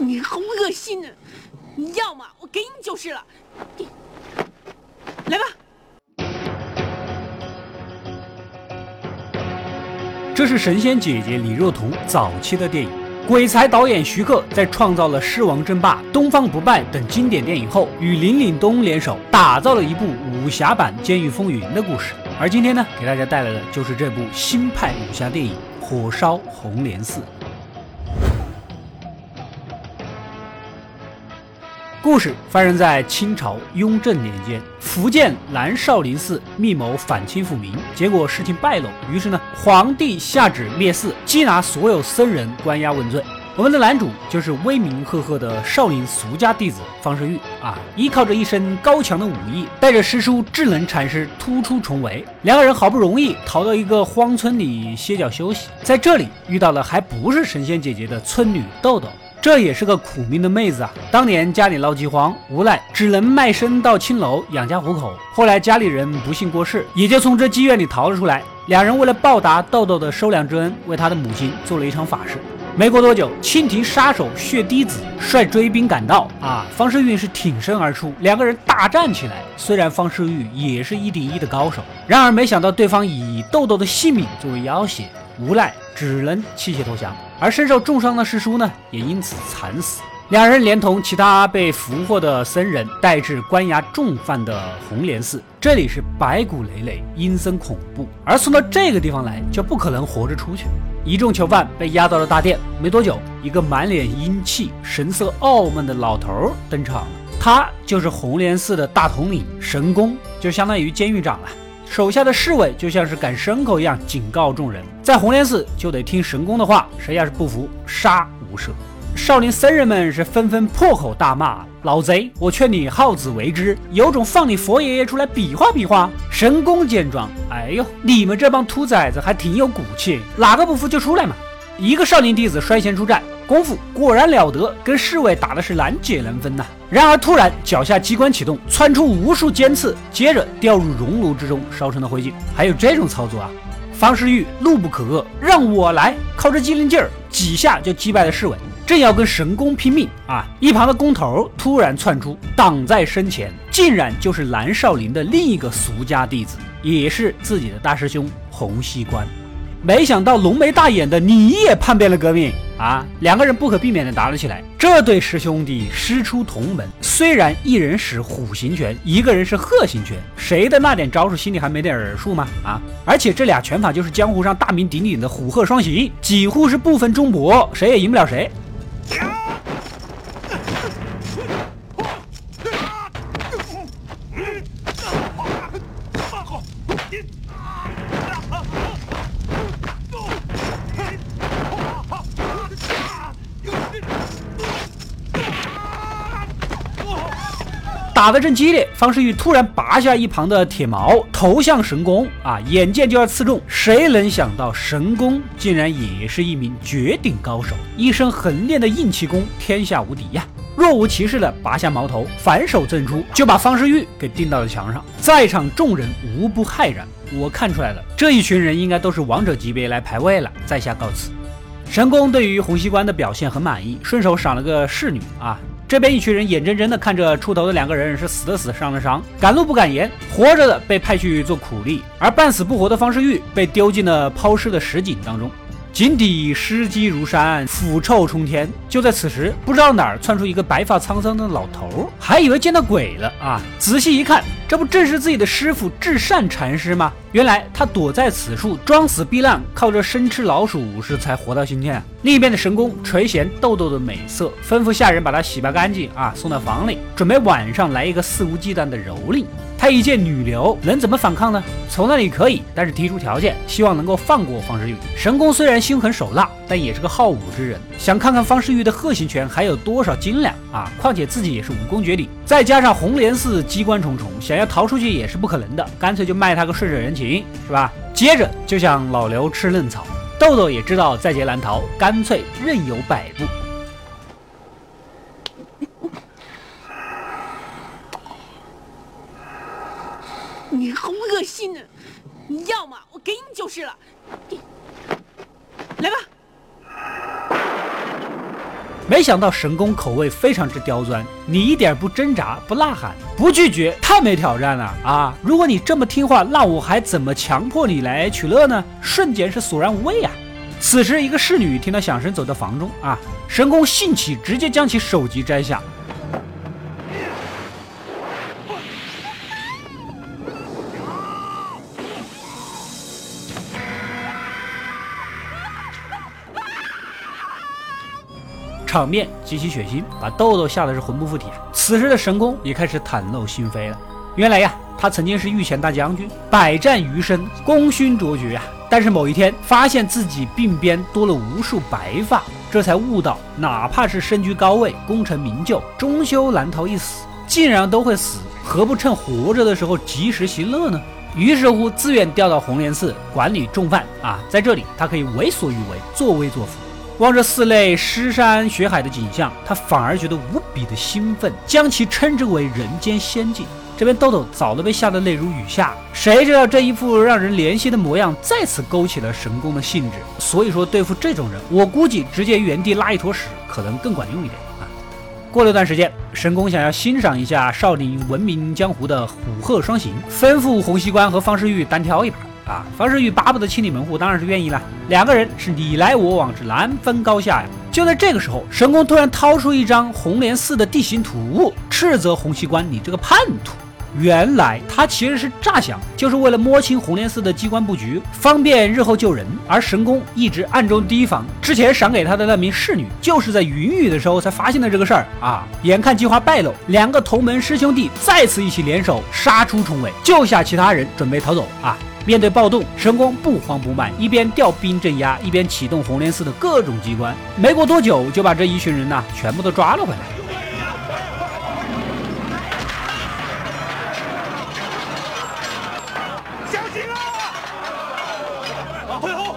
你好恶心啊！你要么我给你就是了。来吧。这是神仙姐姐李若彤早期的电影。鬼才导演徐克在创造了《狮王争霸》《东方不败》等经典电影后，与林岭东联手打造了一部武侠版《监狱风云》的故事。而今天呢，给大家带来的就是这部新派武侠电影《火烧红莲寺》。故事发生在清朝雍正年间，福建南少林寺密谋反清复明，结果事情败露，于是呢，皇帝下旨灭寺，缉拿所有僧人，关押问罪。我们的男主就是威名赫赫的少林俗家弟子方世玉啊，依靠着一身高强的武艺，带着师叔智能禅师突出重围，两个人好不容易逃到一个荒村里歇脚休息，在这里遇到了还不是神仙姐姐的村女豆豆。这也是个苦命的妹子啊！当年家里闹饥荒，无奈只能卖身到青楼养家糊口。后来家里人不幸过世，也就从这妓院里逃了出来。两人为了报答豆豆的收粮之恩，为他的母亲做了一场法事。没过多久，清廷杀手血滴子率追兵赶到，啊，方世玉是挺身而出，两个人大战起来。虽然方世玉也是一顶一的高手，然而没想到对方以豆豆的性命作为要挟，无奈只能弃械投降。而身受重伤的师叔呢，也因此惨死。两人连同其他被俘获的僧人，带至关押重犯的红莲寺。这里是白骨累累，阴森恐怖。而送到这个地方来，就不可能活着出去。一众囚犯被押到了大殿。没多久，一个满脸阴气、神色傲慢的老头登场了。他就是红莲寺的大统领神功，就相当于监狱长了。手下的侍卫就像是赶牲口一样，警告众人，在红莲寺就得听神功的话，谁要是不服，杀无赦。少林僧人们是纷纷破口大骂：“老贼，我劝你好自为之，有种放你佛爷爷出来比划比划！”神功见状，哎呦，你们这帮兔崽子还挺有骨气，哪个不服就出来嘛！一个少林弟子率先出战。功夫果然了得，跟侍卫打的是难解难分呐。然而突然脚下机关启动，窜出无数尖刺，接着掉入熔炉之中，烧成了灰烬。还有这种操作啊！方世玉怒不可遏，让我来，靠着机灵劲儿，几下就击败了侍卫。正要跟神功拼命啊，一旁的工头突然窜出，挡在身前，竟然就是南少林的另一个俗家弟子，也是自己的大师兄洪熙官。没想到浓眉大眼的你也叛变了革命啊！两个人不可避免的打了起来。这对师兄弟师出同门，虽然一人使虎形拳，一个人是鹤形拳，谁的那点招数心里还没点儿数吗？啊！而且这俩拳法就是江湖上大名鼎鼎的虎鹤双形，几乎是不分中博，谁也赢不了谁。打得正激烈，方世玉突然拔下一旁的铁矛，投向神功啊！眼见就要刺中，谁能想到神功竟然也是一名绝顶高手，一身横练的硬气功，天下无敌呀！若无其事的拔下矛头，反手赠出，就把方世玉给钉到了墙上。在场众人无不骇然。我看出来了，这一群人应该都是王者级别来排位了。在下告辞。神功对于洪熙官的表现很满意，顺手赏了个侍女啊。这边一群人眼睁睁地看着出头的两个人是死的死，伤的伤，敢怒不敢言，活着的被派去做苦力，而半死不活的方世玉被丢进了抛尸的石井当中。井底尸积如山，腐臭冲天。就在此时，不知道哪儿窜出一个白发苍苍的老头，还以为见到鬼了啊！仔细一看，这不正是自己的师傅至善禅师吗？原来他躲在此处装死避难，靠着生吃老鼠是才活到今天啊！另一边的神功垂涎豆豆的美色，吩咐下人把她洗拔干净啊，送到房里，准备晚上来一个肆无忌惮的蹂躏。一介女流，能怎么反抗呢？从那里可以，但是提出条件，希望能够放过方世玉。神功虽然心狠手辣，但也是个好武之人，想看看方世玉的鹤形拳还有多少斤两啊！况且自己也是武功绝顶，再加上红莲寺机关重重，想要逃出去也是不可能的，干脆就卖他个顺水人情，是吧？接着就像老刘吃嫩草，豆豆也知道在劫难逃，干脆任由摆布。你好恶心啊！你要么我给你就是了。来吧。没想到神功口味非常之刁钻，你一点不挣扎、不呐喊、不拒绝，太没挑战了啊！如果你这么听话，那我还怎么强迫你来取乐呢？瞬间是索然无味啊！此时，一个侍女听到响声走到房中啊，神功兴起，直接将其首级摘下。场面极其血腥，把豆豆吓得是魂不附体。此时的神功也开始袒露心扉了。原来呀，他曾经是御前大将军，百战余生，功勋卓绝啊。但是某一天，发现自己鬓边多了无数白发，这才悟到，哪怕是身居高位，功成名就，终究难逃一死。既然都会死，何不趁活着的时候及时行乐呢？于是乎，自愿调到红莲寺管理重犯啊，在这里他可以为所欲为，作威作福。望着寺内尸山血海的景象，他反而觉得无比的兴奋，将其称之为人间仙境。这边豆豆早都被吓得泪如雨下，谁知道这一副让人怜惜的模样，再次勾起了神功的兴致。所以说，对付这种人，我估计直接原地拉一坨屎可能更管用一点啊。过了段时间，神功想要欣赏一下少林闻名江湖的虎鹤双形，吩咐洪熙官和方世玉单挑一把。啊，方世玉巴不得清理门户，当然是愿意了。两个人是你来我往，是难分高下呀。就在这个时候，神功突然掏出一张红莲寺的地形图，斥责洪熙官：“你这个叛徒！”原来他其实是诈降，就是为了摸清红莲寺的机关布局，方便日后救人。而神功一直暗中提防，之前赏给他的那名侍女，就是在云雨的时候才发现的这个事儿啊。眼看计划败露，两个同门师兄弟再次一起联手杀出重围，救下其他人，准备逃走啊。面对暴动，神功不慌不慢，一边调兵镇压，一边启动红莲寺的各种机关。没过多久，就把这一群人呢全部都抓了回来。小心啊！退后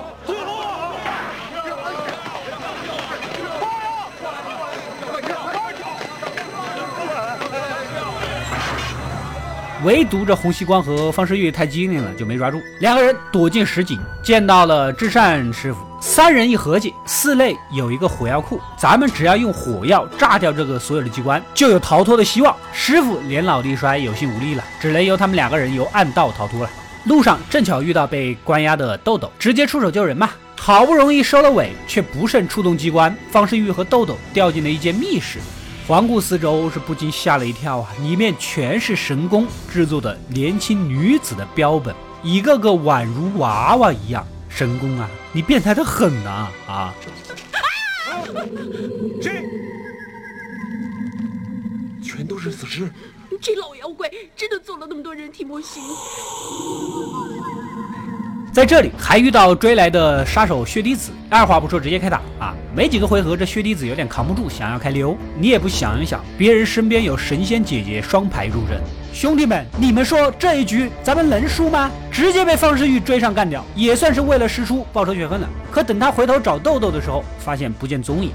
唯独这洪熙官和方世玉太机灵了，就没抓住。两个人躲进石井，见到了至善师傅。三人一合计，寺内有一个火药库，咱们只要用火药炸掉这个所有的机关，就有逃脱的希望。师傅年老力衰，有心无力了，只能由他们两个人由暗道逃脱了。路上正巧遇到被关押的豆豆，直接出手救人嘛。好不容易收了尾，却不慎触动机关，方世玉和豆豆掉进了一间密室。环顾四周，是不禁吓了一跳啊！里面全是神功制作的年轻女子的标本，一个个宛如娃娃一样。神功啊，你变态的很呐！啊！这？全都是死尸！这老妖怪真的做了那么多人体模型？在这里还遇到追来的杀手薛滴子，二话不说直接开打啊！没几个回合，这薛滴子有点扛不住，想要开溜。你也不想一想，别人身边有神仙姐姐双排入阵，兄弟们，你们说这一局咱们能输吗？直接被方世玉追上干掉，也算是为了师叔报仇雪恨了。可等他回头找豆豆的时候，发现不见踪影。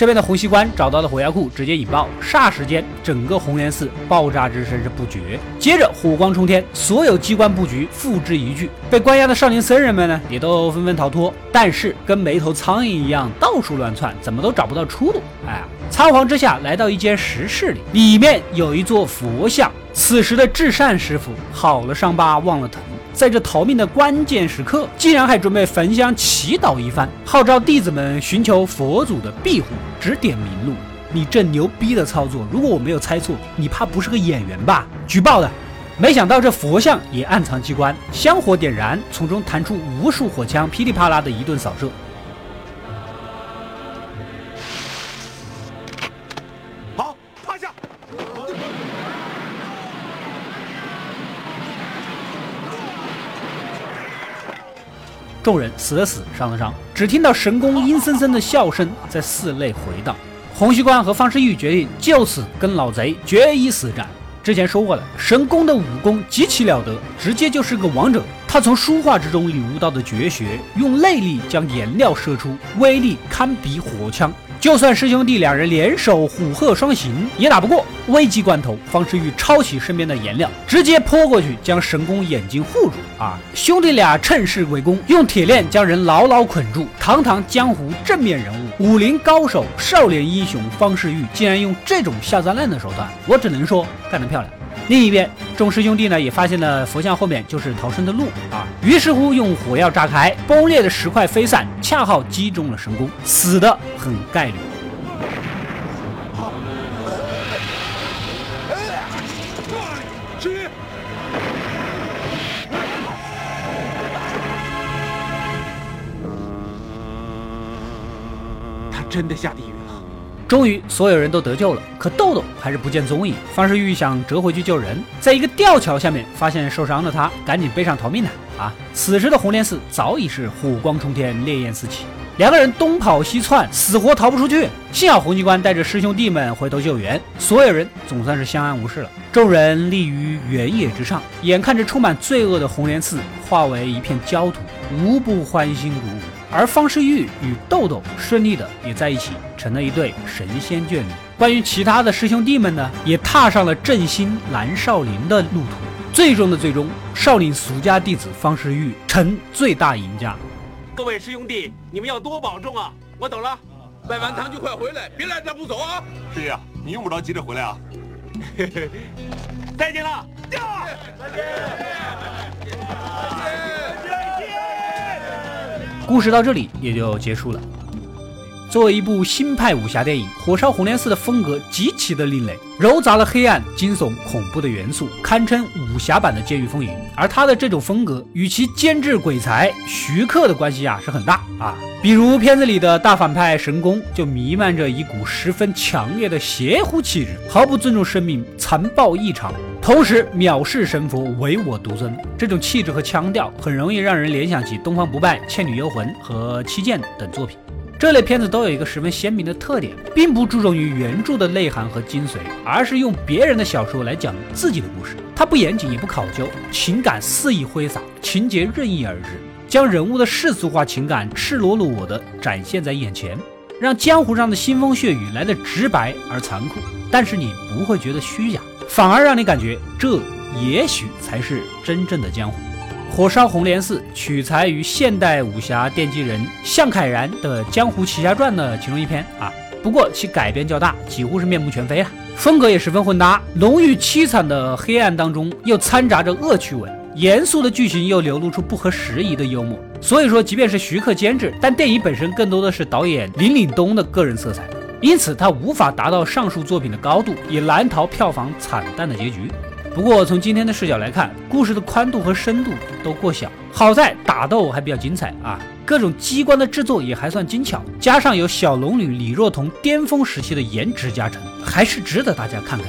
这边的洪熙官找到了火药库，直接引爆，霎时间整个红莲寺爆炸之声是不绝。接着火光冲天，所有机关布局付之一炬。被关押的少林僧人们呢，也都纷纷逃脱，但是跟没头苍蝇一样到处乱窜，怎么都找不到出路。哎，仓皇之下来到一间石室里，里面有一座佛像。此时的至善师傅好了伤疤忘了疼。在这逃命的关键时刻，竟然还准备焚香祈祷一番，号召弟子们寻求佛祖的庇护，指点明路。你这牛逼的操作，如果我没有猜错，你怕不是个演员吧？举报的。没想到这佛像也暗藏机关，香火点燃，从中弹出无数火枪，噼里啪啦的一顿扫射。众人死的死，伤的伤，只听到神功阴森森的笑声在寺内回荡。洪熙官和方世玉决定就此跟老贼决一死战。之前说过了，神功的武功极其了得，直接就是个王者。他从书画之中领悟到的绝学，用内力将颜料射出，威力堪比火枪。就算师兄弟两人联手虎鹤双形，也打不过。危急关头，方世玉抄起身边的颜料，直接泼过去，将神功眼睛护住。啊！兄弟俩趁势围攻，用铁链将人牢牢捆住。堂堂江湖正面人物，武林高手、少年英雄方世玉，竟然用这种下三滥的手段，我只能说干得漂亮。另一边，众师兄弟呢也发现了佛像后面就是逃生的路啊，于是乎用火药炸开，崩裂的石块飞散，恰好击中了神功，死的很概率。真的下地狱了！终于，所有人都得救了，可豆豆还是不见踪影。方世玉想折回去救人，在一个吊桥下面发现受伤的他，赶紧背上逃命呢。啊，此时的红莲寺早已是火光冲天，烈焰四起，两个人东跑西窜，死活逃不出去。幸好洪机关带着师兄弟们回头救援，所有人总算是相安无事了。众人立于原野之上，眼看着充满罪恶的红莲寺化为一片焦土，无不欢欣鼓舞。而方世玉与豆豆顺利的也在一起，成了一对神仙眷侣。关于其他的师兄弟们呢，也踏上了振兴南少林的路途。最终的最终，少林俗家弟子方世玉成最大赢家。各位师兄弟，你们要多保重啊！我走了，拜完堂就快回来，别赖着不走啊！师爷，你用不着急着回来啊。再见了，再见。故事到这里也就结束了。作为一部新派武侠电影，《火烧红莲寺》的风格极其的另类，糅杂了黑暗、惊悚、恐怖的元素，堪称武侠版的《监狱风云》。而他的这种风格与其监制鬼才徐克的关系啊是很大啊。比如片子里的大反派神功，就弥漫着一股十分强烈的邪乎气质，毫不尊重生命，残暴异常。同时藐视神佛，唯我独尊，这种气质和腔调很容易让人联想起《东方不败》《倩女幽魂》和《七剑》等作品。这类片子都有一个十分鲜明的特点，并不注重于原著的内涵和精髓，而是用别人的小说来讲自己的故事。它不严谨也不考究，情感肆意挥洒，情节任意而至，将人物的世俗化情感赤裸裸地展现在眼前，让江湖上的腥风血雨来得直白而残酷。但是你不会觉得虚假。反而让你感觉，这也许才是真正的江湖。《火烧红莲寺》取材于现代武侠奠基人向凯然的《江湖奇侠传》的其中一篇啊，不过其改编较大，几乎是面目全非啊，风格也十分混搭，浓郁凄惨的黑暗当中又掺杂着恶趣味，严肃的剧情又流露出不合时宜的幽默。所以说，即便是徐克监制，但电影本身更多的是导演林岭东的个人色彩。因此，它无法达到上述作品的高度，也难逃票房惨淡的结局。不过，从今天的视角来看，故事的宽度和深度都过小。好在打斗还比较精彩啊，各种机关的制作也还算精巧，加上有小龙女李若彤巅峰时期的颜值加成，还是值得大家看看。